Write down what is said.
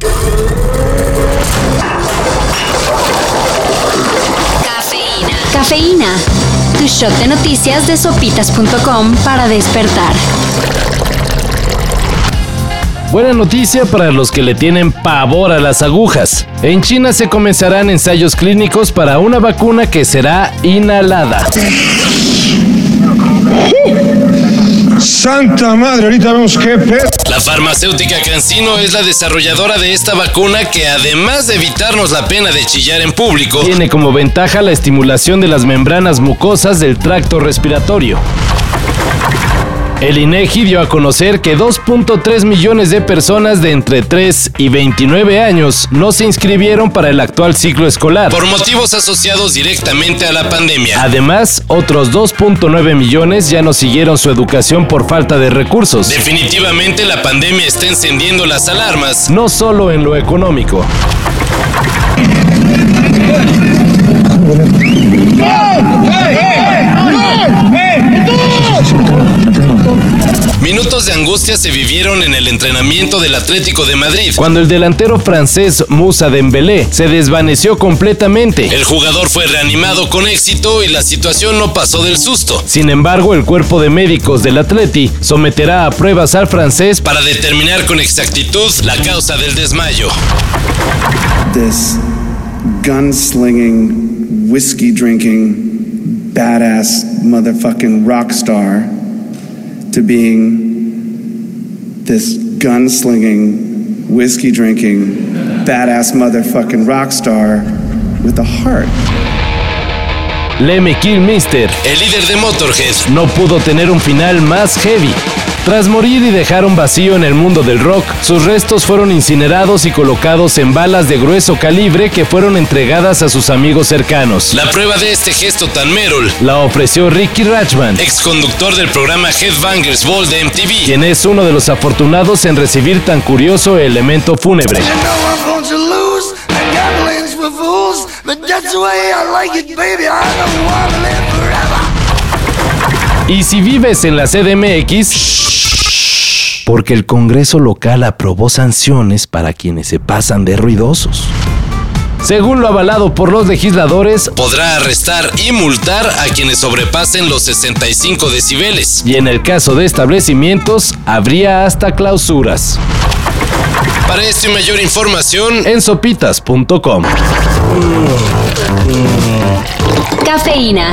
Cafeína. Cafeína. Tu shot de noticias de sopitas.com para despertar. Buena noticia para los que le tienen pavor a las agujas. En China se comenzarán ensayos clínicos para una vacuna que será inhalada. Santa madre, ahorita vemos qué pedo. La farmacéutica Cancino es la desarrolladora de esta vacuna que además de evitarnos la pena de chillar en público, tiene como ventaja la estimulación de las membranas mucosas del tracto respiratorio. El INEGI dio a conocer que 2.3 millones de personas de entre 3 y 29 años no se inscribieron para el actual ciclo escolar por motivos asociados directamente a la pandemia. Además, otros 2.9 millones ya no siguieron su educación por falta de recursos. Definitivamente la pandemia está encendiendo las alarmas, no solo en lo económico. Angustia se vivieron en el entrenamiento del Atlético de Madrid, cuando el delantero francés Musa Dembélé se desvaneció completamente. El jugador fue reanimado con éxito y la situación no pasó del susto. Sin embargo, el cuerpo de médicos del Atleti someterá a pruebas al francés para determinar con exactitud la causa del desmayo. this gunslinging, whiskey drinking, badass motherfucking rock star to being this gunslinging, whiskey drinking, badass motherfucking rock star with a heart. Lemmy Kilmister, el líder de Motorhead, no pudo tener un final más heavy. Tras morir y dejar un vacío en el mundo del rock, sus restos fueron incinerados y colocados en balas de grueso calibre que fueron entregadas a sus amigos cercanos. La prueba de este gesto tan merol la ofreció Ricky Rachman, ex conductor del programa Headbangers Ball de MTV, quien es uno de los afortunados en recibir tan curioso elemento fúnebre. Y si vives en la CDMX, porque el Congreso local aprobó sanciones para quienes se pasan de ruidosos. Según lo avalado por los legisladores, podrá arrestar y multar a quienes sobrepasen los 65 decibeles. Y en el caso de establecimientos, habría hasta clausuras. Para esto y mayor información, en sopitas.com. Cafeína.